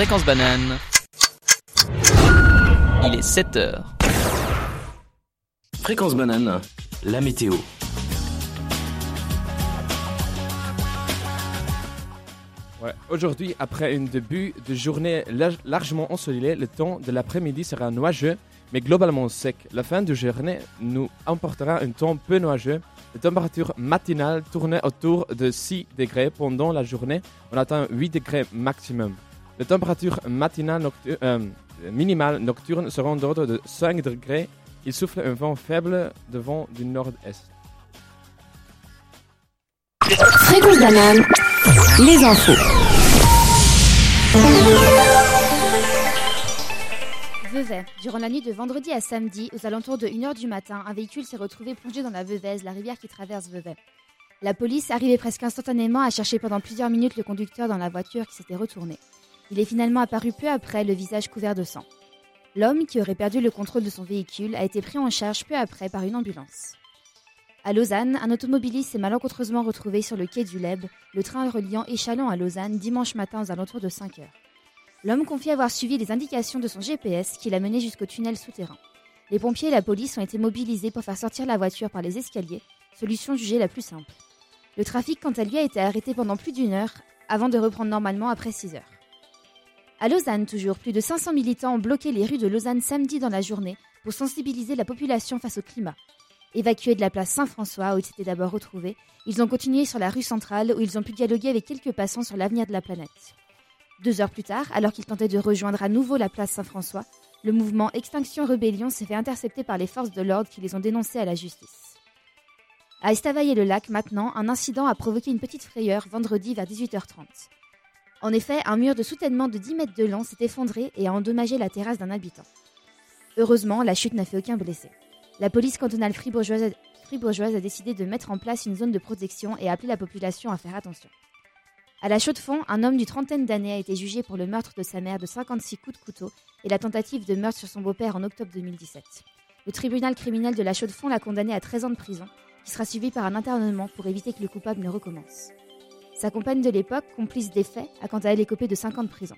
Fréquence banane. Il est 7 heures. Fréquence banane, la météo. Ouais. Aujourd'hui, après un début de journée lar- largement ensoleillée, le temps de l'après-midi sera nuageux, mais globalement sec. La fin de journée nous emportera un temps peu nuageux. La température matinale tournait autour de 6 degrés. Pendant la journée, on atteint 8 degrés maximum. Les températures matinales noctu- euh, minimales nocturnes seront d'ordre de 5 degrés. Il souffle un vent faible de vent du nord-est. Fréquence banane, les infos. Vevey. Durant la nuit de vendredi à samedi, aux alentours de 1h du matin, un véhicule s'est retrouvé plongé dans la Veuvez, la rivière qui traverse Vevey. La police arrivait presque instantanément à chercher pendant plusieurs minutes le conducteur dans la voiture qui s'était retourné. Il est finalement apparu peu après, le visage couvert de sang. L'homme, qui aurait perdu le contrôle de son véhicule, a été pris en charge peu après par une ambulance. À Lausanne, un automobiliste s'est malencontreusement retrouvé sur le quai du Leb, le train reliant Échalon à Lausanne, dimanche matin aux alentours de 5 heures. L'homme confie avoir suivi les indications de son GPS qui l'a mené jusqu'au tunnel souterrain. Les pompiers et la police ont été mobilisés pour faire sortir la voiture par les escaliers, solution jugée la plus simple. Le trafic, quant à lui, a été arrêté pendant plus d'une heure avant de reprendre normalement après 6 heures. À Lausanne, toujours, plus de 500 militants ont bloqué les rues de Lausanne samedi dans la journée pour sensibiliser la population face au climat. Évacués de la place Saint-François, où ils s'étaient d'abord retrouvés, ils ont continué sur la rue centrale où ils ont pu dialoguer avec quelques passants sur l'avenir de la planète. Deux heures plus tard, alors qu'ils tentaient de rejoindre à nouveau la place Saint-François, le mouvement Extinction Rébellion s'est fait intercepter par les forces de l'ordre qui les ont dénoncés à la justice. À Estavayer-le-Lac, maintenant, un incident a provoqué une petite frayeur vendredi vers 18h30. En effet, un mur de soutènement de 10 mètres de long s'est effondré et a endommagé la terrasse d'un habitant. Heureusement, la chute n'a fait aucun blessé. La police cantonale fribourgeoise a, décidé de mettre en place une zone de protection et a appelé la population à faire attention. À la Chaux-de-Fonds, un homme d'une trentaine d'années a été jugé pour le meurtre de sa mère de 56 coups de couteau et la tentative de meurtre sur son beau-père en octobre 2017. Le tribunal criminel de la Chaux-de-Fonds l'a condamné à 13 ans de prison, qui sera suivi par un internement pour éviter que le coupable ne recommence. Sa compagne de l'époque, complice des faits, a quant à elle écopé de 5 ans de prison.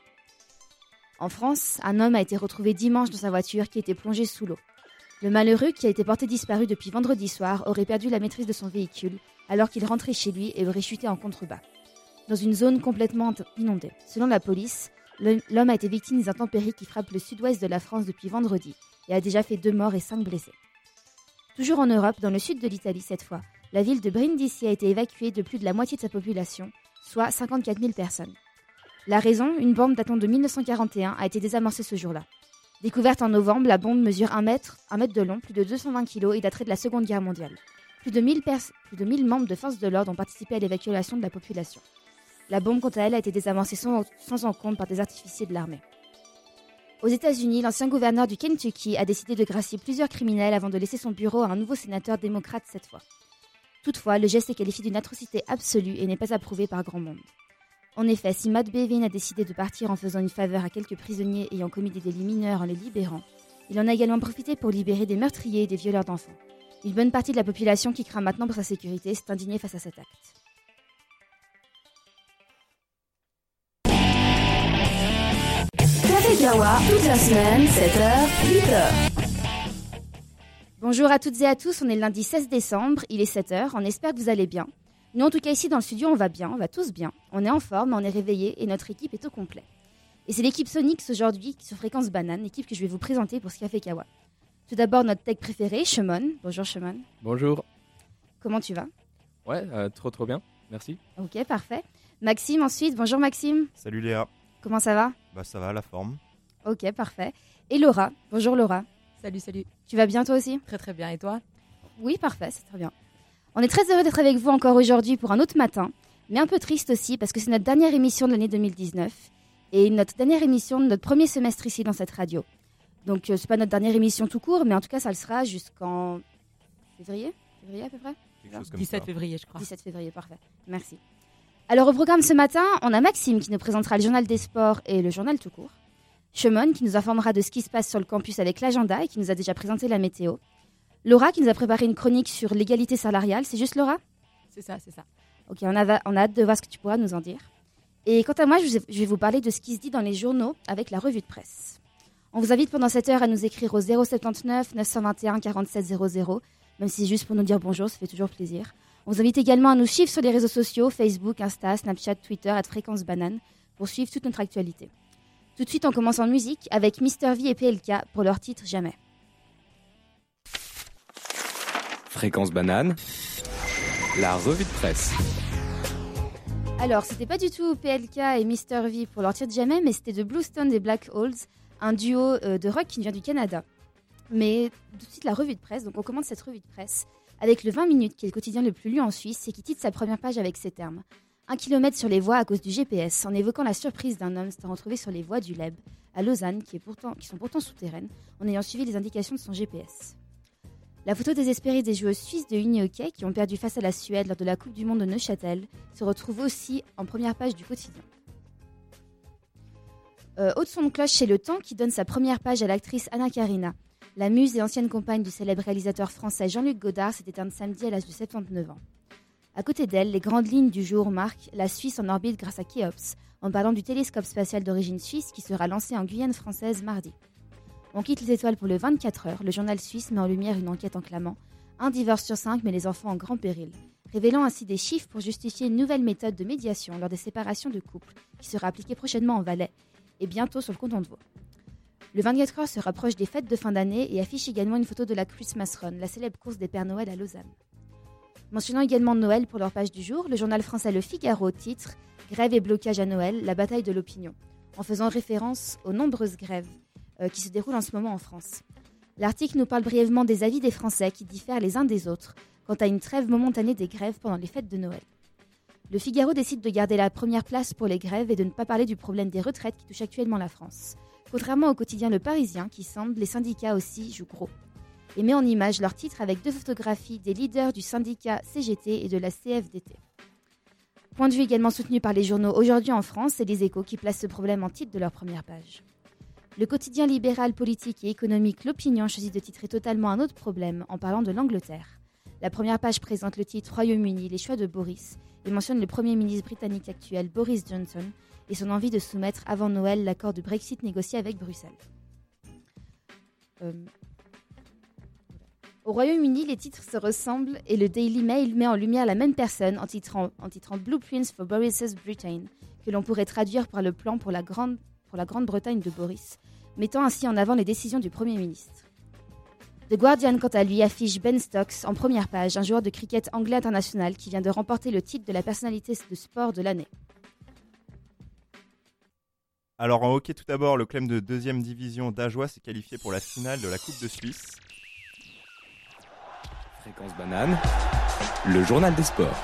En France, un homme a été retrouvé dimanche dans sa voiture qui était plongée sous l'eau. Le malheureux, qui a été porté disparu depuis vendredi soir, aurait perdu la maîtrise de son véhicule alors qu'il rentrait chez lui et aurait chuté en contrebas dans une zone complètement inondée. Selon la police, l'homme a été victime des intempéries qui frappent le sud-ouest de la France depuis vendredi et a déjà fait deux morts et cinq blessés. Toujours en Europe, dans le sud de l'Italie cette fois, la ville de Brindisi a été évacuée de plus de la moitié de sa population, soit 54 000 personnes. La raison, une bombe datant de 1941 a été désamorcée ce jour-là. Découverte en novembre, la bombe mesure 1 mètre, 1 mètre de long, plus de 220 kg et daterait de la Seconde Guerre mondiale. Plus de 1000, plus de 1000 membres de forces de l'ordre ont participé à l'évacuation de la population. La bombe, quant à elle, a été désamorcée sans, sans encombre par des artificiers de l'armée. Aux États-Unis, l'ancien gouverneur du Kentucky a décidé de gracier plusieurs criminels avant de laisser son bureau à un nouveau sénateur démocrate cette fois. Toutefois, le geste est qualifié d'une atrocité absolue et n'est pas approuvé par grand monde. En effet, si Matt Bevin a décidé de partir en faisant une faveur à quelques prisonniers ayant commis des délits mineurs en les libérant, il en a également profité pour libérer des meurtriers et des violeurs d'enfants. Une bonne partie de la population qui craint maintenant pour sa sécurité s'est indignée face à cet acte. Café Kawa, toute la semaine, 7h, 8h. Bonjour à toutes et à tous, on est le lundi 16 décembre, il est 7h, on espère que vous allez bien. Nous en tout cas ici dans le studio on va bien, on va tous bien, on est en forme, on est réveillés et notre équipe est au complet. Et c'est l'équipe Sonics aujourd'hui sur Fréquence Banane, l'équipe que je vais vous présenter pour ce Café Kawa. Tout d'abord notre tech préféré, Shemon. Bonjour Shemon. Bonjour. Comment tu vas? Ouais, euh, trop trop bien, merci. Ok, parfait. Maxime ensuite, bonjour Maxime. Salut Léa. Comment ça va? Bah ça va, la forme. Ok, parfait. Et Laura, bonjour Laura. Salut, salut. Tu vas bien toi aussi Très très bien. Et toi Oui, parfait, c'est très bien. On est très heureux d'être avec vous encore aujourd'hui pour un autre matin, mais un peu triste aussi parce que c'est notre dernière émission de l'année 2019 et notre dernière émission de notre premier semestre ici dans cette radio. Donc euh, c'est pas notre dernière émission tout court, mais en tout cas ça le sera jusqu'en février, février à peu près. Quelque chose comme 17 ça. février, je crois. 17 février, parfait. Merci. Alors au programme ce matin, on a Maxime qui nous présentera le journal des sports et le journal tout court. Shemon qui nous informera de ce qui se passe sur le campus avec l'agenda et qui nous a déjà présenté la météo. Laura qui nous a préparé une chronique sur l'égalité salariale. C'est juste Laura? C'est ça, c'est ça. Ok, on a, on a hâte de voir ce que tu pourras nous en dire. Et quant à moi, je vais vous parler de ce qui se dit dans les journaux avec la revue de presse. On vous invite pendant cette heure à nous écrire au 079 921 47 00, même si c'est juste pour nous dire bonjour, ça fait toujours plaisir. On vous invite également à nous suivre sur les réseaux sociaux, Facebook, Insta, Snapchat, Twitter, à Fréquence Banane, pour suivre toute notre actualité. Tout de suite, on commence en musique avec Mister V et PLK pour leur titre Jamais. Fréquence banane, la revue de presse. Alors, c'était pas du tout PLK et Mister V pour leur titre Jamais, mais c'était de Bluestone et Black Holes, un duo euh, de rock qui vient du Canada. Mais tout de suite, la revue de presse. Donc, on commence cette revue de presse avec le 20 minutes, qui est le quotidien le plus lu en Suisse et qui titre sa première page avec ces termes. Un kilomètre sur les voies à cause du GPS, en évoquant la surprise d'un homme s'étant retrouvé sur les voies du Leb, à Lausanne, qui, sont pourtant souterraines, en ayant suivi les indications de son GPS. La photo désespérée des joueuses suisses de uni hockey qui ont perdu face à la Suède lors de la Coupe du Monde de Neuchâtel se retrouve aussi en première page du quotidien. Euh, haute son de cloche chez Le Temps qui donne sa première page à l'actrice Anna Karina. La muse et ancienne compagne du célèbre réalisateur français Jean-Luc Godard s'est éteinte samedi à l'âge de 79 ans. À côté d'elle, les grandes lignes du jour marquent la Suisse en orbite grâce à Khéops, en parlant du télescope spatial d'origine suisse qui sera lancé en Guyane française mardi. On quitte les étoiles pour le 24 heures. Le journal suisse met en lumière une enquête en clamant Un divorce sur cinq met les enfants en grand péril, révélant ainsi des chiffres pour justifier une nouvelle méthode de médiation lors des séparations de couples qui sera appliquée prochainement en Valais et bientôt sur le canton de Vaud. Le 24 heures se rapproche des fêtes de fin d'année et affiche également une photo de la Christmas Run, la célèbre course des Pères Noël à Lausanne. Mentionnant également Noël pour leur page du jour, le journal français Le Figaro titre Grève et blocage à Noël, la bataille de l'opinion, en faisant référence aux nombreuses grèves euh, qui se déroulent en ce moment en France. L'article nous parle brièvement des avis des Français qui diffèrent les uns des autres quant à une trêve momentanée des grèves pendant les fêtes de Noël. Le Figaro décide de garder la première place pour les grèves et de ne pas parler du problème des retraites qui touche actuellement la France. Contrairement au quotidien Le Parisien qui semble, les syndicats aussi jouent gros. Et met en image leur titre avec deux photographies des leaders du syndicat CGT et de la CFDT. Point de vue également soutenu par les journaux aujourd'hui en France et les échos qui placent ce problème en titre de leur première page. Le quotidien libéral politique et économique L'Opinion choisit de titrer totalement un autre problème en parlant de l'Angleterre. La première page présente le titre Royaume-Uni, les choix de Boris et mentionne le Premier ministre britannique actuel Boris Johnson et son envie de soumettre avant Noël l'accord de Brexit négocié avec Bruxelles. Euh, Au Royaume-Uni, les titres se ressemblent et le Daily Mail met en lumière la même personne en titrant, Blueprints for Boris's Britain, que l'on pourrait traduire par le plan pour la Grande pour la Grande-Bretagne de Boris, mettant ainsi en avant les décisions du Premier ministre. The Guardian, quant à lui, affiche Ben Stokes en première page, un joueur de cricket anglais international qui vient de remporter le titre de la personnalité de sport de l'année. Alors en hockey tout d'abord, le club de deuxième division d'Ajoie s'est qualifié pour la finale de la Coupe de Suisse. Fréquence banane, le journal des sports.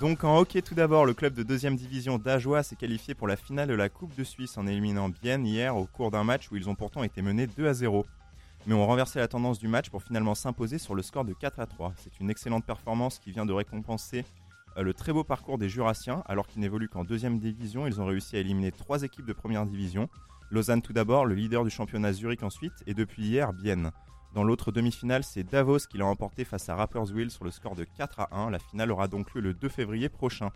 Donc en hockey tout d'abord, le club de deuxième division d'Ajoie s'est qualifié pour la finale de la Coupe de Suisse en éliminant Bienne hier au cours d'un match où ils ont pourtant été menés 2 à 0. Mais ont renversé la tendance du match pour finalement s'imposer sur le score de 4 à 3. C'est une excellente performance qui vient de récompenser euh, le très beau parcours des Jurassiens. Alors qu'ils n'évoluent qu'en deuxième division, ils ont réussi à éliminer trois équipes de première division. Lausanne tout d'abord, le leader du championnat Zurich ensuite, et depuis hier, Bienne. Dans l'autre demi-finale, c'est Davos qui l'a emporté face à Rapperswil sur le score de 4 à 1. La finale aura donc lieu le 2 février prochain.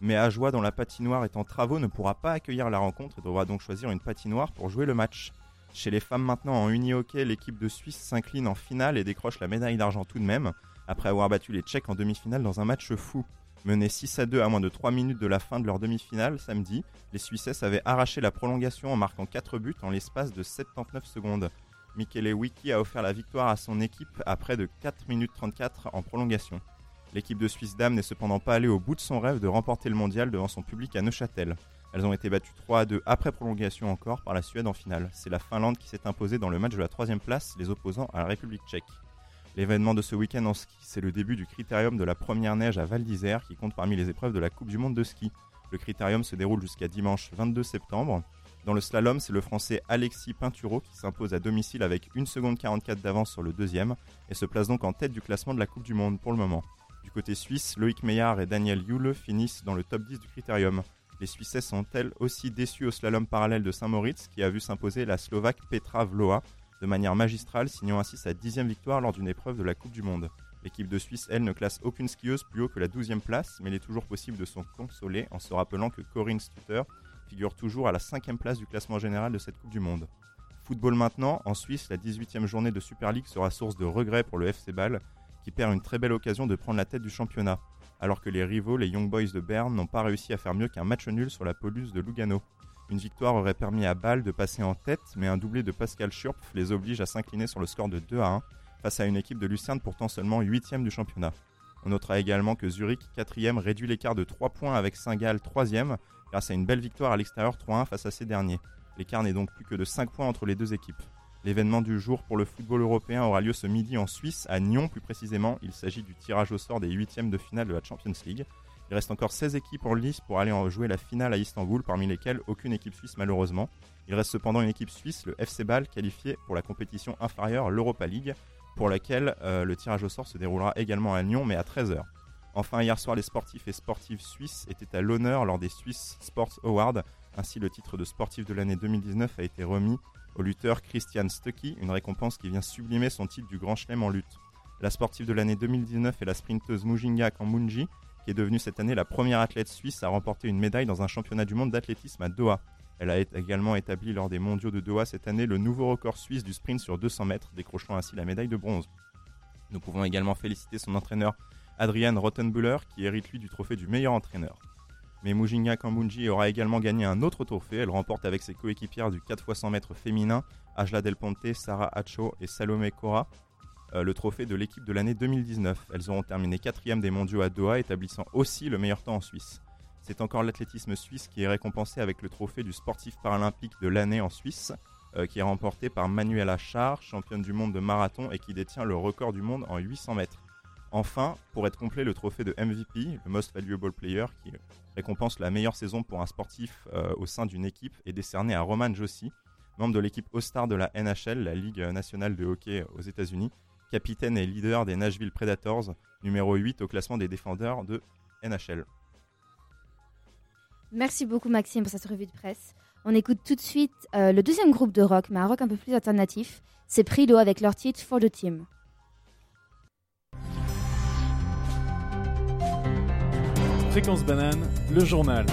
Mais Ajoie, dont la patinoire est en travaux, ne pourra pas accueillir la rencontre et devra donc choisir une patinoire pour jouer le match. Chez les femmes maintenant en uni-hockey, l'équipe de Suisse s'incline en finale et décroche la médaille d'argent tout de même, après avoir battu les Tchèques en demi-finale dans un match fou. Menés 6 à 2 à moins de 3 minutes de la fin de leur demi-finale samedi, les Suissesses avaient arraché la prolongation en marquant 4 buts en l'espace de 79 secondes. Michele Wiki a offert la victoire à son équipe à près de 4 minutes 34 en prolongation. L'équipe de Suisse Dame n'est cependant pas allée au bout de son rêve de remporter le mondial devant son public à Neuchâtel. Elles ont été battues 3 à 2 après prolongation encore par la Suède en finale. C'est la Finlande qui s'est imposée dans le match de la troisième place, les opposants à la République tchèque. L'événement de ce week-end en ski, c'est le début du critérium de la première neige à Val d'Isère qui compte parmi les épreuves de la Coupe du Monde de ski. Le critérium se déroule jusqu'à dimanche 22 septembre. Dans le slalom, c'est le français Alexis Pinturo qui s'impose à domicile avec 1 seconde 44 d'avance sur le deuxième et se place donc en tête du classement de la Coupe du Monde pour le moment. Du côté suisse, Loïc Meillard et Daniel Yule finissent dans le top 10 du critérium. Les Suissesses sont-elles aussi déçues au slalom parallèle de Saint-Moritz qui a vu s'imposer la Slovaque Petra Vloa de manière magistrale, signant ainsi sa dixième victoire lors d'une épreuve de la Coupe du Monde. L'équipe de Suisse, elle, ne classe aucune skieuse plus haut que la 12e place, mais il est toujours possible de s'en consoler en se rappelant que Corinne Stutter figure toujours à la 5e place du classement général de cette Coupe du Monde. Football maintenant, en Suisse, la 18e journée de Super League sera source de regrets pour le FC Bâle, qui perd une très belle occasion de prendre la tête du championnat, alors que les rivaux, les Young Boys de Berne, n'ont pas réussi à faire mieux qu'un match nul sur la pelouse de Lugano. Une victoire aurait permis à Bâle de passer en tête, mais un doublé de Pascal Schurpf les oblige à s'incliner sur le score de 2 à 1 face à une équipe de Lucerne pourtant seulement 8 du championnat. On notera également que Zurich, 4 réduit l'écart de 3 points avec Saint-Gall, 3 grâce à une belle victoire à l'extérieur 3-1 face à ces derniers. L'écart n'est donc plus que de 5 points entre les deux équipes. L'événement du jour pour le football européen aura lieu ce midi en Suisse, à Nyon plus précisément. Il s'agit du tirage au sort des huitièmes de finale de la Champions League. Il reste encore 16 équipes en lice pour aller en jouer la finale à Istanbul, parmi lesquelles aucune équipe suisse malheureusement. Il reste cependant une équipe suisse, le FC Bâle, qualifiée pour la compétition inférieure, l'Europa League, pour laquelle euh, le tirage au sort se déroulera également à Nyon, mais à 13h. Enfin, hier soir, les sportifs et sportives suisses étaient à l'honneur lors des Swiss Sports Awards. Ainsi, le titre de sportif de l'année 2019 a été remis au lutteur Christian Stucky, une récompense qui vient sublimer son titre du Grand Chelem en lutte. La sportive de l'année 2019 est la sprinteuse Mujinga Kambunji, qui est devenue cette année la première athlète suisse à remporter une médaille dans un championnat du monde d'athlétisme à Doha. Elle a également établi lors des mondiaux de Doha cette année le nouveau record suisse du sprint sur 200 mètres, décrochant ainsi la médaille de bronze. Nous pouvons également féliciter son entraîneur Adrian Rottenbuller, qui hérite lui du trophée du meilleur entraîneur. Mais Mujinga Kambunji aura également gagné un autre trophée. Elle remporte avec ses coéquipières du 4 x 100 mètres féminin, Ajla Del Ponte, Sarah Hacho et Salome Cora, euh, le trophée de l'équipe de l'année 2019. Elles auront terminé quatrième des mondiaux à Doha, établissant aussi le meilleur temps en Suisse. C'est encore l'athlétisme suisse qui est récompensé avec le trophée du sportif paralympique de l'année en Suisse, euh, qui est remporté par Manuela Char, championne du monde de marathon et qui détient le record du monde en 800 mètres. Enfin, pour être complet, le trophée de MVP, le Most Valuable Player, qui récompense la meilleure saison pour un sportif euh, au sein d'une équipe, est décerné à Roman Jossi, membre de l'équipe All-Star de la NHL, la Ligue nationale de hockey aux États-Unis, capitaine et leader des Nashville Predators, numéro 8 au classement des défendeurs de NHL. Merci beaucoup Maxime pour cette revue de presse. On écoute tout de suite euh, le deuxième groupe de rock, mais un rock un peu plus alternatif. C'est Prilo avec leur titre For the Team. Fréquence banane, le journal.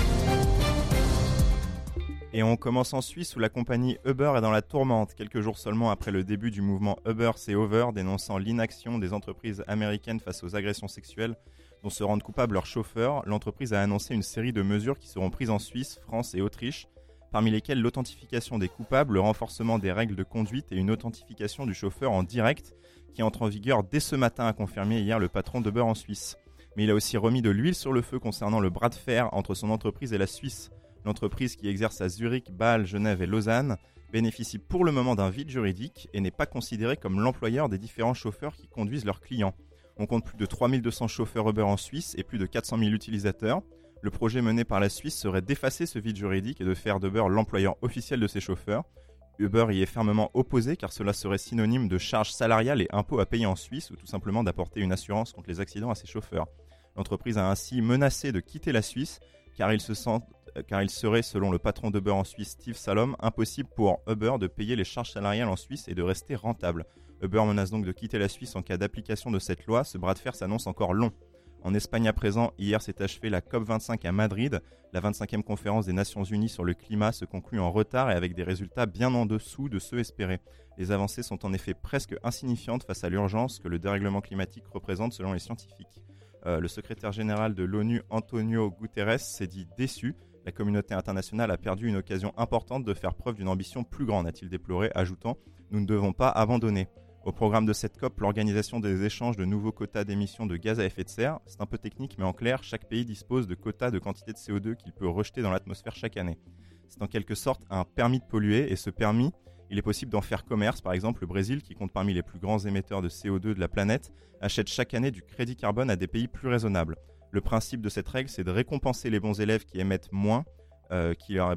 Et on commence en Suisse où la compagnie Uber est dans la tourmente, quelques jours seulement après le début du mouvement Uber C'est Over, dénonçant l'inaction des entreprises américaines face aux agressions sexuelles dont se rendent coupables leurs chauffeurs. L'entreprise a annoncé une série de mesures qui seront prises en Suisse, France et Autriche, parmi lesquelles l'authentification des coupables, le renforcement des règles de conduite et une authentification du chauffeur en direct qui entre en vigueur dès ce matin, a confirmé hier le patron d'Uber en Suisse mais il a aussi remis de l'huile sur le feu concernant le bras de fer entre son entreprise et la Suisse. L'entreprise qui exerce à Zurich, Bâle, Genève et Lausanne bénéficie pour le moment d'un vide juridique et n'est pas considérée comme l'employeur des différents chauffeurs qui conduisent leurs clients. On compte plus de 3200 chauffeurs Uber en Suisse et plus de 400 000 utilisateurs. Le projet mené par la Suisse serait d'effacer ce vide juridique et de faire d'Uber l'employeur officiel de ses chauffeurs. Uber y est fermement opposé car cela serait synonyme de charges salariales et impôts à payer en Suisse ou tout simplement d'apporter une assurance contre les accidents à ses chauffeurs. L'entreprise a ainsi menacé de quitter la Suisse car il, se sent, car il serait, selon le patron d'Uber en Suisse, Steve Salom, impossible pour Uber de payer les charges salariales en Suisse et de rester rentable. Uber menace donc de quitter la Suisse en cas d'application de cette loi. Ce bras de fer s'annonce encore long. En Espagne à présent, hier s'est achevée la COP25 à Madrid. La 25e conférence des Nations Unies sur le climat se conclut en retard et avec des résultats bien en dessous de ceux espérés. Les avancées sont en effet presque insignifiantes face à l'urgence que le dérèglement climatique représente selon les scientifiques. Euh, le secrétaire général de l'ONU, Antonio Guterres, s'est dit déçu. La communauté internationale a perdu une occasion importante de faire preuve d'une ambition plus grande, a-t-il déploré, ajoutant Nous ne devons pas abandonner. Au programme de cette COP, l'organisation des échanges de nouveaux quotas d'émissions de gaz à effet de serre. C'est un peu technique, mais en clair, chaque pays dispose de quotas de quantité de CO2 qu'il peut rejeter dans l'atmosphère chaque année. C'est en quelque sorte un permis de polluer, et ce permis, il est possible d'en faire commerce. Par exemple, le Brésil, qui compte parmi les plus grands émetteurs de CO2 de la planète, achète chaque année du crédit carbone à des pays plus raisonnables. Le principe de cette règle, c'est de récompenser les bons élèves qui émettent moins euh, qui, leur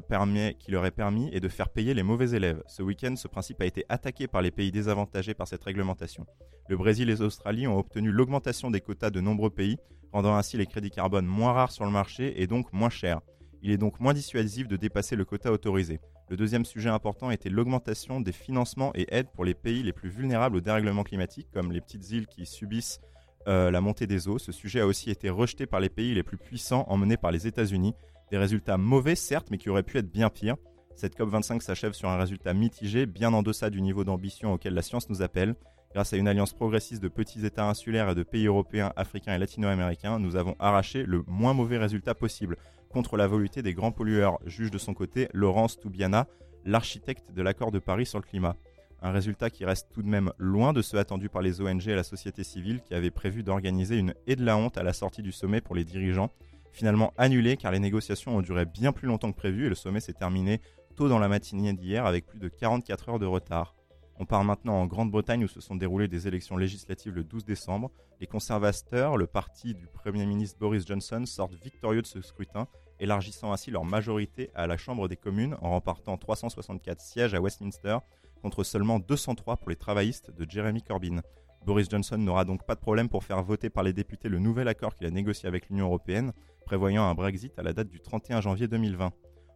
qui leur est permis et de faire payer les mauvais élèves. Ce week-end, ce principe a été attaqué par les pays désavantagés par cette réglementation. Le Brésil et l'Australie ont obtenu l'augmentation des quotas de nombreux pays, rendant ainsi les crédits carbone moins rares sur le marché et donc moins chers. Il est donc moins dissuasif de dépasser le quota autorisé. Le deuxième sujet important était l'augmentation des financements et aides pour les pays les plus vulnérables au dérèglement climatique, comme les petites îles qui subissent euh, la montée des eaux. Ce sujet a aussi été rejeté par les pays les plus puissants emmenés par les États-Unis. Des résultats mauvais, certes, mais qui auraient pu être bien pires. Cette COP25 s'achève sur un résultat mitigé, bien en deçà du niveau d'ambition auquel la science nous appelle. Grâce à une alliance progressiste de petits États insulaires et de pays européens, africains et latino-américains, nous avons arraché le moins mauvais résultat possible contre la volonté des grands pollueurs, juge de son côté Laurence Toubiana, l'architecte de l'accord de Paris sur le climat. Un résultat qui reste tout de même loin de ceux attendus par les ONG et la société civile qui avaient prévu d'organiser une haie de la honte à la sortie du sommet pour les dirigeants, finalement annulé car les négociations ont duré bien plus longtemps que prévu et le sommet s'est terminé tôt dans la matinée d'hier avec plus de 44 heures de retard. On part maintenant en Grande-Bretagne où se sont déroulées des élections législatives le 12 décembre. Les conservateurs, le parti du Premier ministre Boris Johnson, sortent victorieux de ce scrutin, élargissant ainsi leur majorité à la Chambre des communes en remportant 364 sièges à Westminster contre seulement 203 pour les travaillistes de Jeremy Corbyn. Boris Johnson n'aura donc pas de problème pour faire voter par les députés le nouvel accord qu'il a négocié avec l'Union européenne, prévoyant un Brexit à la date du 31 janvier 2020.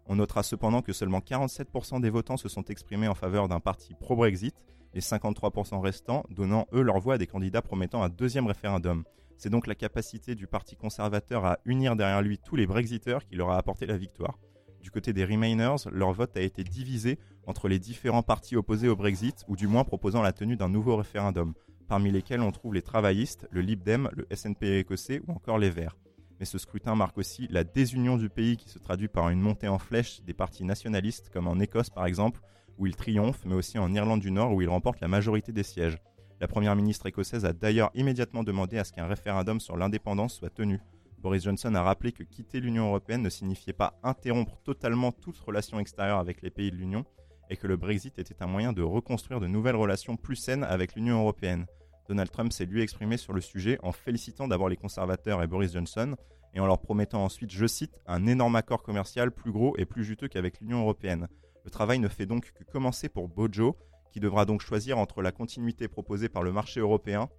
On notera cependant que seulement 47% des votants se sont exprimés en faveur d'un parti pro-Brexit, les 53% restants donnant eux leur voix à des candidats promettant un deuxième référendum. C'est donc la capacité du Parti conservateur à unir derrière lui tous les Brexiteurs qui leur a apporté la victoire. Du côté des Remainers, leur vote a été divisé entre les différents partis opposés au Brexit, ou du moins proposant la tenue d'un nouveau référendum, parmi lesquels on trouve les travaillistes, le Lib Dem, le SNP écossais ou encore les Verts mais ce scrutin marque aussi la désunion du pays qui se traduit par une montée en flèche des partis nationalistes, comme en Écosse par exemple, où il triomphe, mais aussi en Irlande du Nord, où il remporte la majorité des sièges. La première ministre écossaise a d'ailleurs immédiatement demandé à ce qu'un référendum sur l'indépendance soit tenu. Boris Johnson a rappelé que quitter l'Union européenne ne signifiait pas interrompre totalement toute relation extérieure avec les pays de l'Union, et que le Brexit était un moyen de reconstruire de nouvelles relations plus saines avec l'Union européenne. Donald Trump s'est lui exprimé sur le sujet en félicitant d'abord les conservateurs et Boris Johnson et en leur promettant ensuite, je cite, un énorme accord commercial plus gros et plus juteux qu'avec l'Union européenne. Le travail ne fait donc que commencer pour Bojo, qui devra donc choisir entre la continuité proposée par le marché européen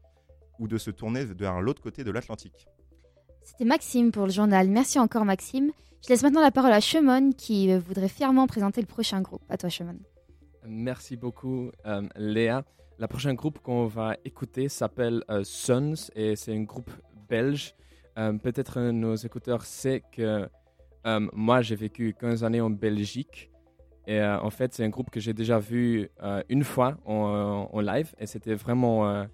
ou de se tourner vers l'autre côté de l'Atlantique. C'était Maxime pour le journal. Merci encore Maxime. Je laisse maintenant la parole à Chemon qui voudrait fièrement présenter le prochain groupe. À toi Chemon. Merci beaucoup, euh, Léa. La prochaine groupe qu'on va écouter s'appelle euh, Sons et c'est un groupe belge. Euh, Peut-être nos écouteurs savent que euh, moi j'ai vécu 15 années en Belgique et euh, en fait c'est un groupe que j'ai déjà vu euh, une fois en, en live et c'était vraiment euh,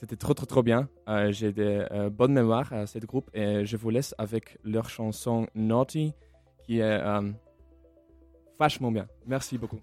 c'était trop trop trop bien. Euh, j'ai des euh, bonnes mémoires à ce groupe et je vous laisse avec leur chanson Naughty qui est euh, vachement bien. Merci beaucoup.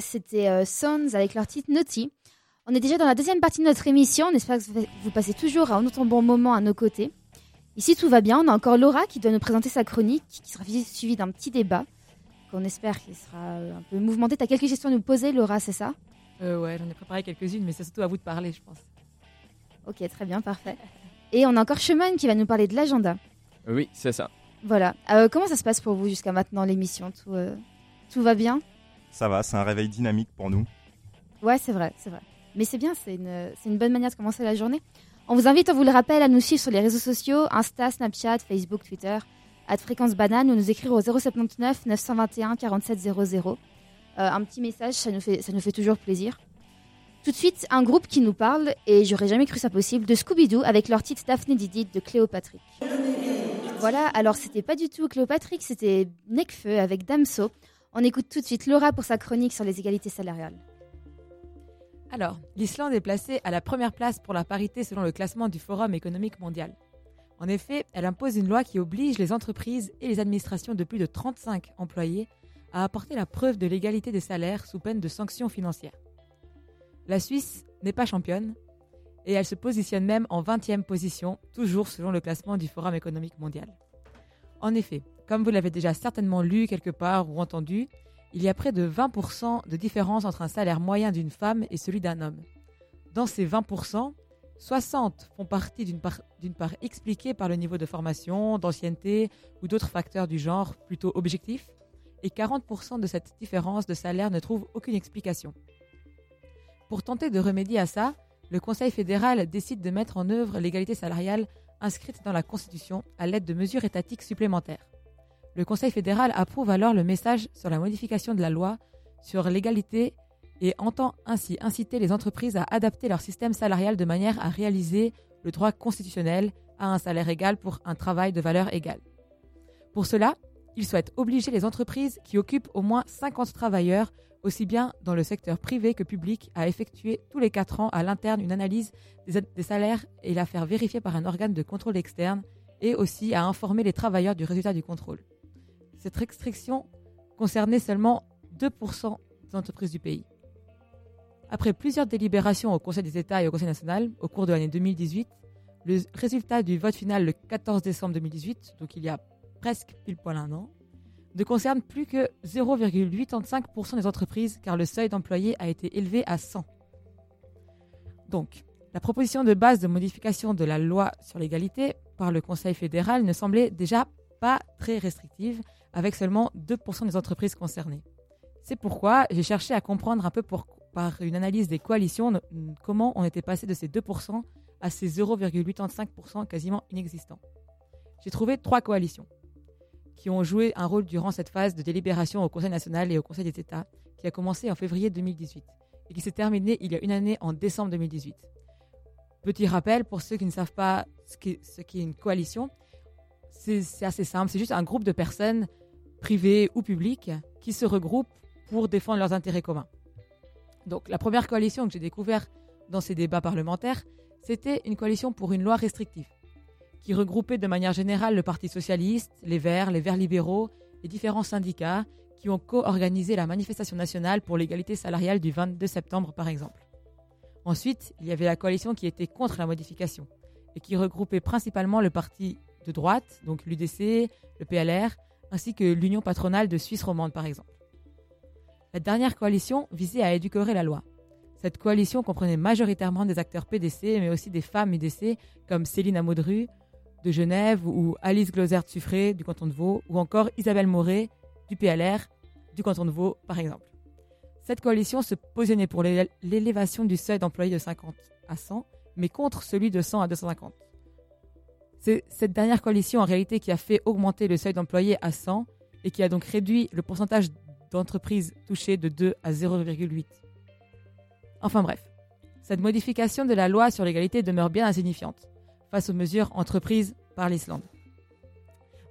C'était euh, Sons avec leur titre Naughty. On est déjà dans la deuxième partie de notre émission. On espère que vous passez toujours un autant bon moment à nos côtés. Ici, tout va bien. On a encore Laura qui doit nous présenter sa chronique, qui sera suivie d'un petit débat qu'on espère qu'il sera euh, un peu mouvementé. Tu as quelques questions à nous poser, Laura, c'est ça? Euh, ouais, j'en ai préparé quelques-unes, mais c'est surtout à vous de parler, je pense. Ok, très bien, parfait. Et on a encore Chemin qui va nous parler de l'agenda. Oui, c'est ça. Voilà. Euh, comment ça se passe pour vous jusqu'à maintenant, l'émission? Tout, euh, tout va bien? Ça va, c'est un réveil dynamique pour nous. Ouais, c'est vrai, c'est vrai. Mais c'est bien, c'est une, bonne manière de commencer la journée. On vous invite, on vous le rappelle, à nous suivre sur les réseaux sociaux, Insta, Snapchat, Facebook, Twitter, à Fréquence Banane ou nous écrire au 079 921 47 00. Euh, un petit message, ça nous, fait, ça nous fait toujours plaisir. Tout de suite, un groupe qui nous parle, et j'aurais jamais cru ça possible, de Scooby-Doo avec leur titre Daphné Didit de Cléopatrick. Voilà, alors c'était pas du tout Cléopatrick, c'était Necfeu avec Damso. On écoute tout de suite Laura pour sa chronique sur les égalités salariales. Alors, l'Islande est placée à la première place pour la parité selon le classement du Forum économique mondial. En effet, elle impose une loi qui oblige les entreprises et les administrations de plus de 35 employés à apporter la preuve de l'égalité des salaires sous peine de sanctions financières. La Suisse n'est pas championne et elle se positionne même en 20e position, toujours selon le classement du Forum économique mondial. En effet, comme vous l'avez déjà certainement lu quelque part ou entendu, il y a près de 20% de différence entre un salaire moyen d'une femme et celui d'un homme. Dans ces 20%, 60 font partie d'une part, part expliquée par le niveau de formation, d'ancienneté ou d'autres facteurs du genre plutôt objectifs, et 40% de cette différence de salaire ne trouvent aucune explication. Pour tenter de remédier à ça, le Conseil fédéral décide de mettre en œuvre l'égalité salariale inscrite dans la Constitution à l'aide de mesures étatiques supplémentaires. Le Conseil fédéral approuve alors le message sur la modification de la loi sur l'égalité et entend ainsi inciter les entreprises à adapter leur système salarial de manière à réaliser le droit constitutionnel à un salaire égal pour un travail de valeur égale. Pour cela, il souhaite obliger les entreprises qui occupent au moins 50 travailleurs, aussi bien dans le secteur privé que public, à effectuer tous les 4 ans à l'interne une analyse des, salaires et la faire vérifier par un organe de contrôle externe, et aussi à informer les travailleurs du résultat du contrôle. Cette restriction concernait seulement 2% des entreprises du pays. Après plusieurs délibérations au Conseil des États et au Conseil national au cours de l'année 2018, le résultat du vote final le 14 décembre 2018, donc il y a presque pile poil un an, ne concerne plus que 0,85% des entreprises car le seuil d'employés a été élevé à 100. Donc, la proposition de base de modification de la loi sur l'égalité par le Conseil fédéral ne semblait déjà pas très restrictive, avec seulement 2% des entreprises concernées. C'est pourquoi j'ai cherché à comprendre un peu par une analyse des coalitions comment on était passé de ces 2% à ces 0,85% quasiment inexistants. J'ai trouvé trois coalitions qui ont joué un rôle durant cette phase de délibération au Conseil national et au Conseil des États, qui a commencé en février 2018 et qui s'est terminée il y a une année en décembre 2018. Petit rappel pour ceux qui ne savent pas ce qu'est une coalition, c'est assez simple, c'est juste un groupe de personnes privées ou publiques qui se regroupent pour défendre leurs intérêts communs. Donc la première coalition que j'ai découverte dans ces débats parlementaires, c'était une coalition pour une loi restrictive, qui regroupait de manière générale le Parti socialiste, les Verts, les Verts libéraux, les différents syndicats qui ont co-organisé la manifestation nationale pour l'égalité salariale du 22 septembre par exemple. Ensuite, il y avait la coalition qui était contre la modification et qui regroupait principalement le parti de droite, donc l'UDC, le PLR, ainsi que l'Union patronale de Suisse romande par exemple. La dernière coalition visait à éduquer la loi. Cette coalition comprenait majoritairement des acteurs PDC, mais aussi des femmes UDC comme Céline Amaudru de Genève ou Alice Glozert-Suffré du canton de Vaud ou encore Isabelle Moret du PLR du canton de Vaud par exemple. Cette coalition se positionnait pour l'élévation du seuil d'employés de 50 à 100, mais contre celui de 100 à 250. C'est cette dernière coalition en réalité qui a fait augmenter le seuil d'employés à 100 et qui a donc réduit le pourcentage d'entreprises touchées de 2 à 0,8. Enfin bref, cette modification de la loi sur l'égalité demeure bien insignifiante face aux mesures entreprises par l'Islande.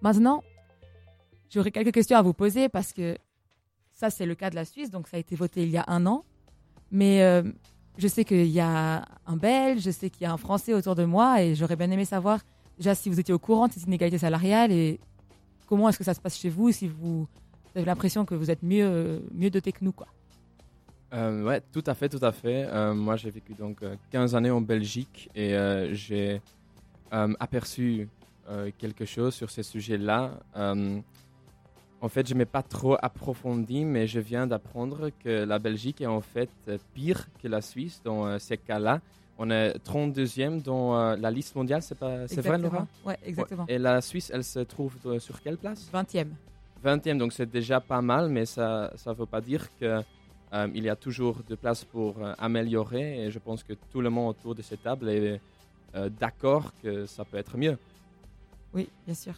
Maintenant, j'aurais quelques questions à vous poser parce que ça c'est le cas de la Suisse, donc ça a été voté il y a un an. Mais euh, je sais qu'il y a un Belge, je sais qu'il y a un Français autour de moi et j'aurais bien aimé savoir déjà si vous étiez au courant de cette inégalité salariale et comment est-ce que ça se passe chez vous, si vous avez l'impression que vous êtes mieux, mieux doté que nous. Quoi. Euh, ouais, tout à fait, tout à fait. Euh, moi, j'ai vécu donc euh, 15 années en Belgique et euh, j'ai euh, aperçu euh, quelque chose sur ces sujets-là. Euh, en fait, je ne m'ai pas trop approfondi, mais je viens d'apprendre que la Belgique est en fait euh, pire que la Suisse dans euh, ces cas-là. On est 32e dans euh, la liste mondiale, c'est pas, c'est vrai, Laura? Ouais, exactement. Et la Suisse, elle se trouve euh, sur quelle place? 20e. 20e, donc c'est déjà pas mal, mais ça ne veut pas dire que euh, il y a toujours de place pour euh, améliorer. Et je pense que tout le monde autour de cette table est euh, d'accord que ça peut être mieux. Oui, bien sûr.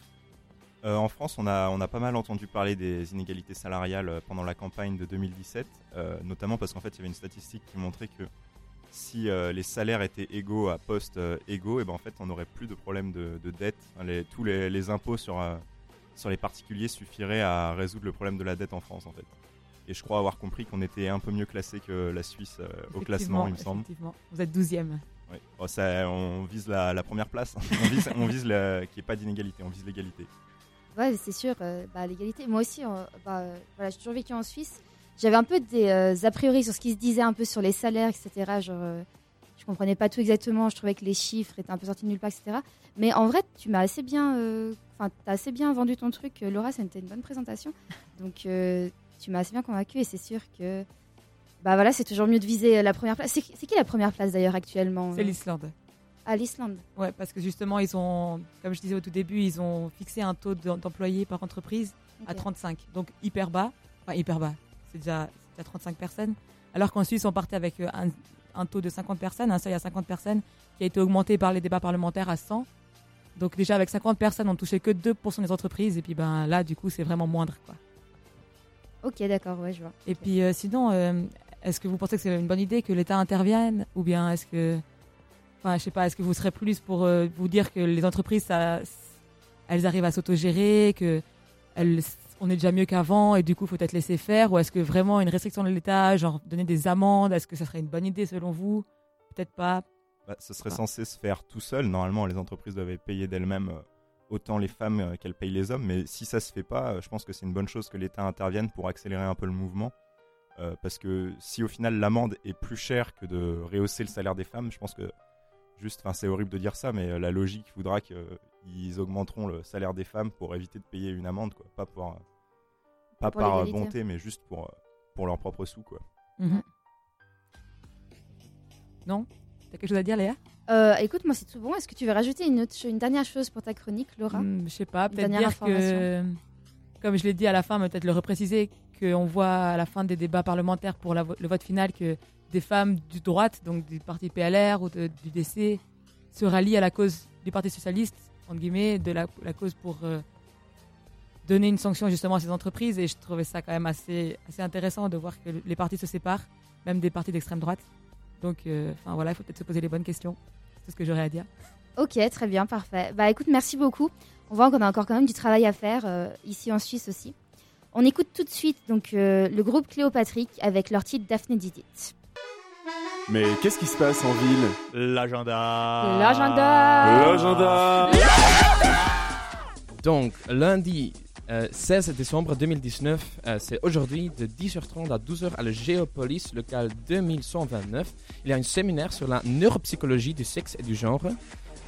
Euh, en France, on a, on a pas mal entendu parler des inégalités salariales pendant la campagne de 2017, euh, notamment parce qu'en fait, il y avait une statistique qui montrait que si euh, les salaires étaient égaux à postes euh, égaux, et ben en fait, on n'aurait plus de problème de, de dette. Les- tous les, les impôts sur, euh, sur les particuliers suffiraient à résoudre le problème de la dette en France, en fait. Et je crois avoir compris qu'on était un peu mieux classé que la Suisse euh, au classement, il me semble. Effectivement. Vous êtes 12e. Ouais. Oh, ça, on vise la, la première place. on vise, on vise qu'il n'y ait pas d'inégalité, on vise l'égalité. Ouais, c'est sûr, euh, bah, l'égalité. Moi aussi, euh, bah, voilà, j'ai toujours vécu en Suisse. J'avais un peu des euh, a priori sur ce qui se disait un peu sur les salaires, etc. Genre, euh, je comprenais pas tout exactement. Je trouvais que les chiffres étaient un peu sortis de nulle part, etc. Mais en vrai, tu m'as assez bien, euh, enfin, t'as assez bien vendu ton truc, euh, Laura. C'était une bonne présentation. Donc, euh, tu m'as assez bien convaincu et c'est sûr que, bah voilà, c'est toujours mieux de viser euh, la première place. C'est qui la première place d'ailleurs actuellement C'est euh l'Islande. À l'Islande. Ouais, parce que justement, ils ont, comme je disais au tout début, ils ont fixé un taux d'em- d'employés par entreprise à Ok. 35. Donc hyper bas. Enfin, hyper bas. C'est déjà, déjà 35 personnes. Alors qu'en Suisse, on partait avec euh, un, un taux de 50 personnes, un seuil à 50 personnes, qui a été augmenté par les débats parlementaires à 100. Donc déjà, avec 50 personnes, on touchait que 2% des entreprises. Et puis ben, là, du coup, c'est vraiment moindre. Quoi. Ok, d'accord, ouais, je vois. Et puis euh, sinon, euh, est-ce que vous pensez que c'est une bonne idée que l'État intervienne? Ou bien est-ce que. Enfin, je sais pas, est-ce que vous serez plus pour euh, vous dire que les entreprises, ça, elles arrivent à s'autogérer, que elles, on est déjà mieux qu'avant et du coup, il faut peut-être laisser faire? Ou est-ce que vraiment une restriction de l'État, genre donner des amendes, est-ce que ça serait une bonne idée selon vous? Peut-être pas. Bah, ce serait Ah. censé se faire tout seul. Normalement, les entreprises doivent payer d'elles-mêmes euh, autant les femmes euh, qu'elles payent les hommes. Mais si ça se fait pas, euh, je pense que c'est une bonne chose que l'État intervienne pour accélérer un peu le mouvement. Euh, parce que si au final l'amende est plus chère que de rehausser le salaire des femmes, je pense que juste, enfin c'est horrible de dire ça, mais euh, la logique voudra qu'ils augmenteront le salaire des femmes pour éviter de payer une amende, quoi. Pas pour, euh, pas Pour par euh, bonté, mais juste pour, pour leur propre sous, quoi. Mhm. Non? T'as quelque chose à dire, Léa? Euh, écoute, moi c'est tout bon. Est-ce que tu veux rajouter une, autre, une dernière chose pour ta chronique, Laura? Hmm, Je sais pas, peut-être dernière dire que, comme je l'ai dit à la fin, peut-être le repréciser, qu'on voit à la fin des débats parlementaires pour la vo- le vote final que des femmes du droite, donc du parti PLR ou de- du DC, se rallient à la cause du Parti socialiste, entre guillemets, de la, cause pour euh, donner une sanction justement à ces entreprises. Et je trouvais ça quand même assez, assez intéressant de voir que les partis se séparent, même des partis d'extrême droite. Donc, euh, enfin voilà, il faut peut-être se poser les bonnes questions. C'est tout ce que j'aurais à dire. Ok, très bien, parfait. Bah écoute, merci beaucoup. On voit qu'on a encore quand même du travail à faire euh, ici en Suisse aussi. On écoute tout de suite donc le groupe Cléopatrick avec leur titre Daphne Did It. Mais qu'est-ce qui se passe en ville? L'agenda. L'agenda. L'agenda. Donc, lundi euh, 16 décembre 2019, euh, c'est aujourd'hui de 10h30 à 12h à la Géopolis, local 2129. Il y a un séminaire sur la neuropsychologie du sexe et du genre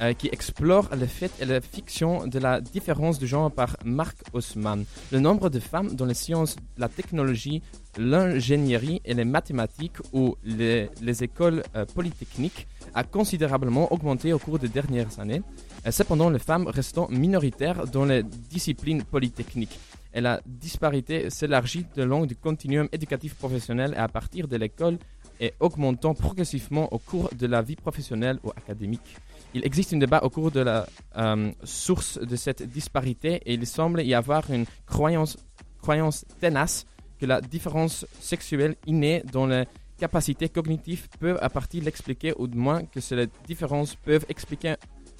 euh, qui explore le fait et la fiction de la différence de genre par Marc Haussmann. Le nombre de femmes dans les sciences, la technologie, l'ingénierie et les mathématiques ou les, les écoles euh, polytechniques a considérablement augmenté au cours des dernières années. Euh, Cependant, les femmes restant minoritaires dans les disciplines polytechniques. Et la disparité s'élargit le long du continuum éducatif professionnel et à partir de l'école et augmentant progressivement au cours de la vie professionnelle ou académique. Il existe un débat au cours de la euh, source de cette disparité et il semble y avoir une croyance, croyance tenace que la différence sexuelle innée dans les capacités cognitives peut à partie l'expliquer ou de moins que ces différences peuvent expliquer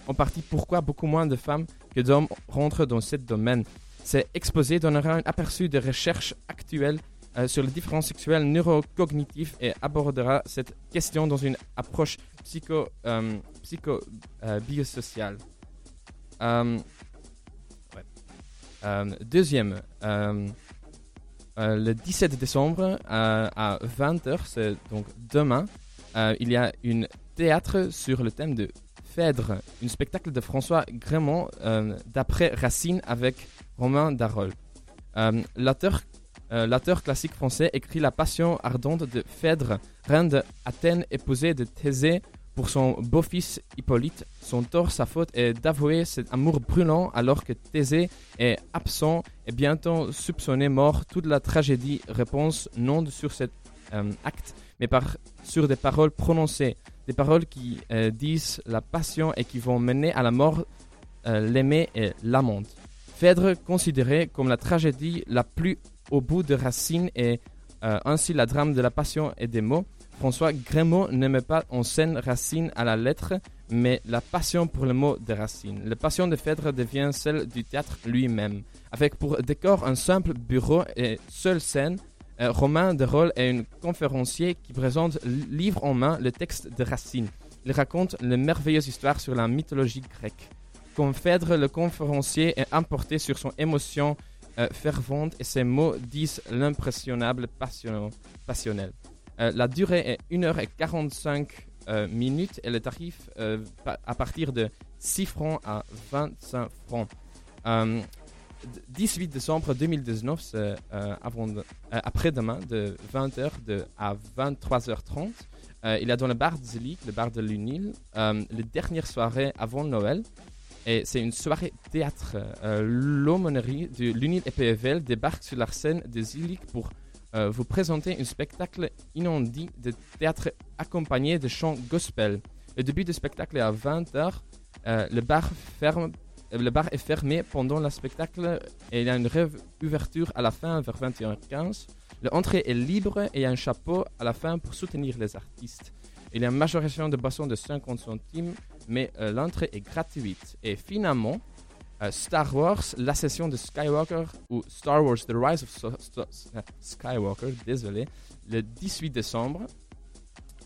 en partie pourquoi beaucoup moins de femmes que d'hommes rentrent dans ce domaine. Cet exposé donnera un aperçu des recherches actuelles euh, sur les différences sexuelles neurocognitives et abordera cette question dans une approche psycho, euh, psycho euh, biosociale. Euh. Euh, deuxième, le 17 décembre à 20h, c'est donc demain, il y a une théâtre sur le thème de Phèdre, un spectacle de François Grémont d'après Racine avec Romain Darol. Euh, l'auteur classique français écrit la passion ardente de Phèdre, reine d'Athènes épousée de Thésée pour son beau-fils Hippolyte. Son tort, sa faute est d'avouer cet amour brûlant alors que Thésée est absent et bientôt soupçonné mort. Toute la tragédie réponse non sur cet euh, acte, mais par, sur des paroles prononcées, des paroles qui euh, disent la passion et qui vont mener à la mort euh, l'aimé et l'amante. Phèdre, considéré comme la tragédie la plus au bout de Racine et euh, ainsi la drame de la passion et des mots, François Grémaud met pas en scène Racine à la lettre, mais la passion pour le mot de Racine. La passion de Phèdre devient celle du théâtre lui-même, avec pour décor un simple bureau et seule scène. euh, Romain de Roll est un conférencier qui présente livre en main le texte de Racine. Il raconte une merveilleuse histoire sur la mythologie grecque. Comme Phèdre, le conférencier est importé sur son émotion euh, fervente et ses mots disent l'impressionnable passion- passionnel. Euh, la durée est 1h45 euh, minutes et le tarif euh, à partir de 6 francs à 25 francs. Euh, d- 18 décembre 2019, c'est euh, euh, après-demain, de 20h de, à 23h30. Euh, il a dans le bar de Zelig, le bar de l'Unil, euh, les dernières soirées avant Noël. Et c'est une soirée théâtre. Euh, L'aumônerie de l'Unil et PFL débarque sur la scène de Zelig pour euh, vous présenter un spectacle inédit de théâtre accompagné de chants gospel. Le début du spectacle est à 20h. Euh, le, bar euh, le bar est fermé pendant le spectacle et il y a une réouverture à la fin vers 21h15. L'entrée est libre et il y a un chapeau à la fin pour soutenir les artistes. Il y a une majoration de boissons de 50 centimes, mais l'entrée est gratuite. Et finalement, euh, Star Wars, la session de Skywalker, ou Star Wars The Rise of euh, Skywalker, désolé, le 18 décembre.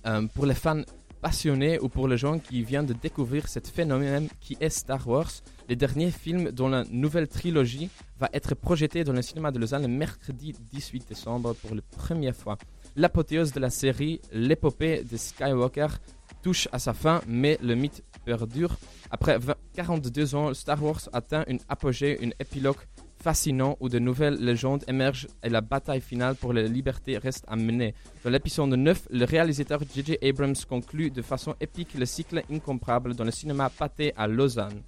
Euh, pour les fans passionnés ou pour les gens qui viennent de découvrir cet phénomène qui est Star Wars, le dernier film dont la nouvelle trilogie va être projeté dans le cinéma de Lausanne le mercredi 18 décembre pour la première fois. L'apothéose de la série, l'épopée de Skywalker, touche à sa fin, mais le mythe perdure. Après 20 42 ans, Star Wars atteint une apogée, une épilogue fascinant où de nouvelles légendes émergent et la bataille finale pour la liberté reste à mener. Dans l'épisode 9, le réalisateur J.J. Abrams conclut de façon épique le cycle incomparable dans le cinéma pâté à Lausanne.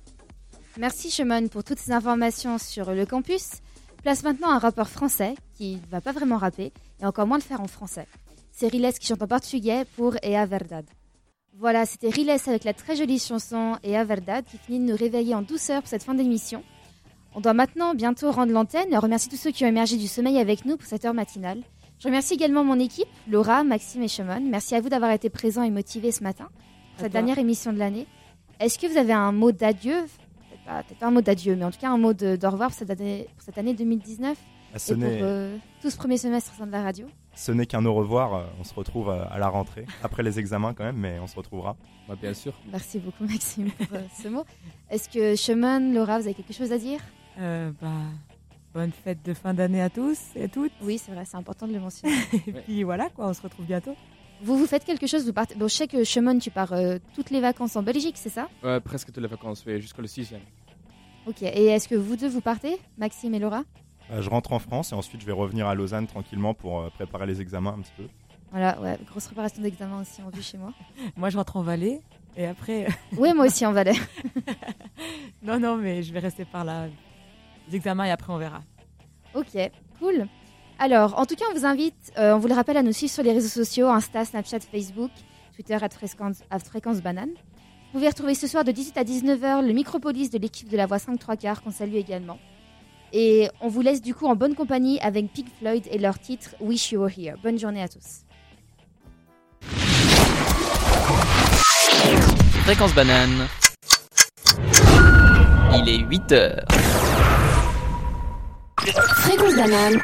Merci Shimon pour toutes ces informations sur le campus. Place maintenant un rappeur français qui ne va pas vraiment rapper et encore moins le faire en français. C'est Riles qui chante en portugais pour Ea Verdad. Voilà, c'était Riles avec la très jolie chanson Ea Verdad qui finit de nous réveiller en douceur pour cette fin d'émission. On doit maintenant bientôt rendre l'antenne et remercie tous ceux qui ont émergé du sommeil avec nous pour cette heure matinale. Je remercie également mon équipe, Laura, Maxime et Shimon. Merci à vous d'avoir été présents et motivés ce matin pour cette dernière émission de l'année. Est-ce que vous avez un mot d'adieu? Peut-être pas, un mot d'adieu, mais en tout cas un mot de- d'au revoir pour cette année, pour cette année 2019 Ah, Ce et pour euh, tout ce premier semestre au sein de la radio? Ce n'est qu'un au revoir. euh, On se retrouve euh, à la rentrée, après les examens quand même, mais on se retrouvera. Bah, bien sûr. Merci beaucoup Maxime pour euh, ce mot. Est-ce que Shimon, Laura, vous avez quelque chose à dire? Euh, bah, bonne fête de fin d'année à tous et à toutes. Oui, c'est vrai, c'est important de le mentionner. Et puis voilà, quoi, on se retrouve bientôt. vous, vous faites quelque chose, vous partez... Bon, je sais que Shimon, tu pars euh, toutes les vacances en Belgique, c'est ça? Ouais, presque toutes les vacances, oui, jusqu'au 6e. Ok, et est-ce que vous deux, vous partez Maxime et Laura? Euh, je rentre en France et ensuite je vais revenir à Lausanne tranquillement pour euh, préparer les examens un petit peu. Voilà, ouais, grosse préparation d'examen aussi en vue chez moi. Moi, je rentre en Valais. Et après, Oui, moi aussi en Valais. non, non, mais je vais rester par là. Les examens et après, on verra. Ok, cool. Alors, en tout cas, on vous invite, euh, on vous le rappelle, à nous suivre sur les réseaux sociaux, Insta, Snapchat, Facebook, Twitter, à fréquence, à fréquence banane. Vous pouvez retrouver ce soir de 18 à 19h le Micropolis de l'équipe de la Voix 5 3 quarts qu'on salue également. Et on vous laisse du coup en bonne compagnie avec Pink Floyd et leur titre Wish You Were Here. Bonne journée à tous. Fréquence banane. Il est 8 heures. Fréquence banane.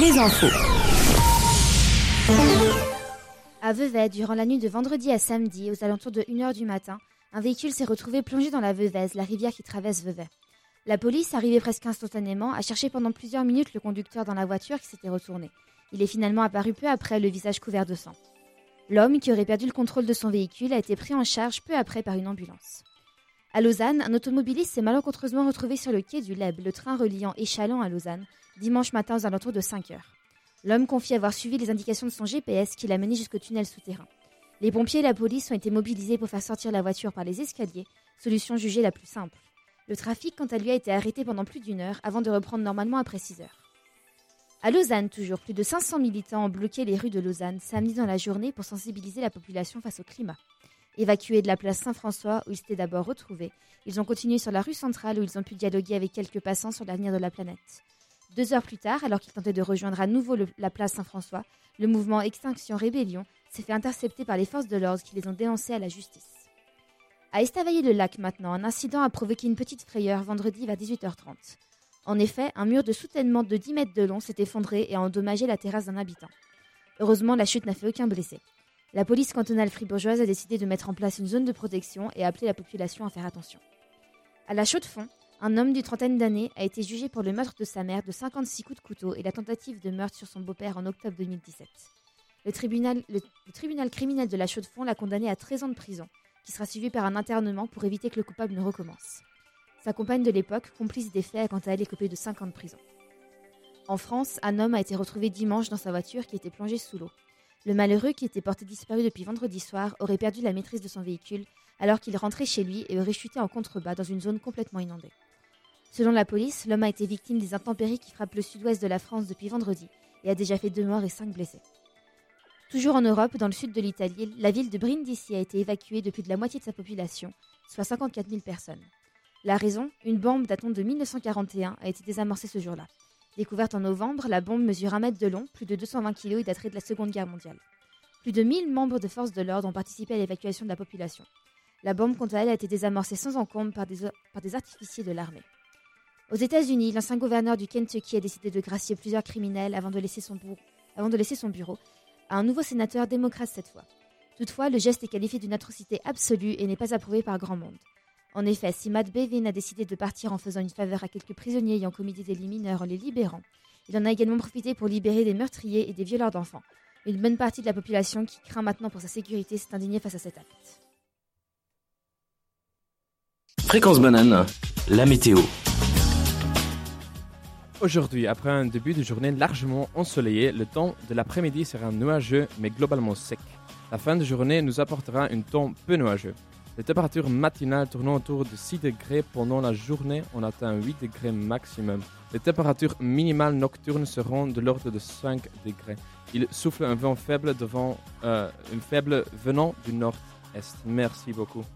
Les infos. À Vevey, durant la nuit de vendredi à samedi, aux alentours de 1h du matin, un véhicule s'est retrouvé plongé dans la Veuvez, la rivière qui traverse Vevey. La police, arrivée presque instantanément, a cherché pendant plusieurs minutes le conducteur dans la voiture qui s'était retourné. Il est finalement apparu peu après, le visage couvert de sang. L'homme, qui aurait perdu le contrôle de son véhicule, a été pris en charge peu après par une ambulance. À Lausanne, un automobiliste s'est malencontreusement retrouvé sur le quai du Leb, le train reliant Échalon à Lausanne, dimanche matin aux alentours de 5 heures. L'homme confie avoir suivi les indications de son GPS qui l'a mené jusqu'au tunnel souterrain. Les pompiers et la police ont été mobilisés pour faire sortir la voiture par les escaliers, solution jugée la plus simple. Le trafic, quant à lui, a été arrêté pendant plus d'une heure avant de reprendre normalement après 6 heures. À Lausanne, toujours, plus de 500 militants ont bloqué les rues de Lausanne samedi dans la journée pour sensibiliser la population face au climat. Évacués de la place Saint-François, où ils s'étaient d'abord retrouvés, ils ont continué sur la rue centrale où ils ont pu dialoguer avec quelques passants sur l'avenir de la planète. Deux heures plus tard, alors qu'ils tentaient de rejoindre à nouveau la place Saint-François, le mouvement Extinction Rébellion s'est fait intercepter par les forces de l'ordre qui les ont dénoncés à la justice. À Estavayer-le-Lac maintenant, un incident a provoqué une petite frayeur vendredi vers 18h30. En effet, un mur de soutènement de 10 mètres de long s'est effondré et a endommagé la terrasse d'un habitant. Heureusement, la chute n'a fait aucun blessé. La police cantonale fribourgeoise a décidé de mettre en place une zone de protection et a appelé la population à faire attention. À la Chaux-de-Fonds, un homme d'une trentaine d'années a été jugé pour le meurtre de sa mère de 56 coups de couteau et la tentative de meurtre sur son beau-père en octobre 2017. Le tribunal, le- le tribunal criminel de la Chaux-de-Fonds l'a condamné à 13 ans de prison, qui sera suivi par un internement pour éviter que le coupable ne recommence. Sa compagne de l'époque, complice des faits, a quant à elle écopé de 5 ans de prison. En France, un homme a été retrouvé dimanche dans sa voiture qui était plongée sous l'eau. Le malheureux, qui était porté disparu depuis vendredi soir, aurait perdu la maîtrise de son véhicule alors qu'il rentrait chez lui et aurait chuté en contrebas dans une zone complètement inondée. Selon la police, l'homme a été victime des intempéries qui frappent le sud-ouest de la France depuis vendredi et a déjà fait deux morts et cinq blessés. Toujours en Europe, dans le sud de l'Italie, la ville de Brindisi a été évacuée de plus de la moitié de sa population, soit 54 000 personnes. La raison Une bombe datant de 1941 a été désamorcée ce jour-là. Découverte en novembre, la bombe mesure un mètre de long, plus de 220 kg et daterait de la Seconde Guerre mondiale. Plus de 1000 membres de forces de l'ordre ont participé à l'évacuation de la population. La bombe, quant à elle, a été désamorcée sans encombre par des, par des artificiers de l'armée. Aux États-Unis, l'ancien gouverneur du Kentucky a décidé de gracier plusieurs criminels avant de laisser son bureau à un nouveau sénateur démocrate cette fois. Toutefois, le geste est qualifié d'une atrocité absolue et n'est pas approuvé par grand monde. En effet, si Matt Bevin a décidé de partir en faisant une faveur à quelques prisonniers ayant commis des délits mineurs en les libérant, il en a également profité pour libérer des meurtriers et des violeurs d'enfants. Une bonne partie de la population qui craint maintenant pour sa sécurité s'est indignée face à cet acte. Fréquence banane, la météo. Aujourd'hui, après un début de journée largement ensoleillé, le temps de l'après-midi sera nuageux mais globalement sec. La fin de journée nous apportera un temps peu nuageux. Les températures matinales tournant autour de 6 degrés pendant la journée, on atteint 8 degrés maximum. Les températures minimales nocturnes seront de l'ordre de 5 degrés. Il souffle un vent faible, devant, euh, faible venant du nord-est. Merci beaucoup.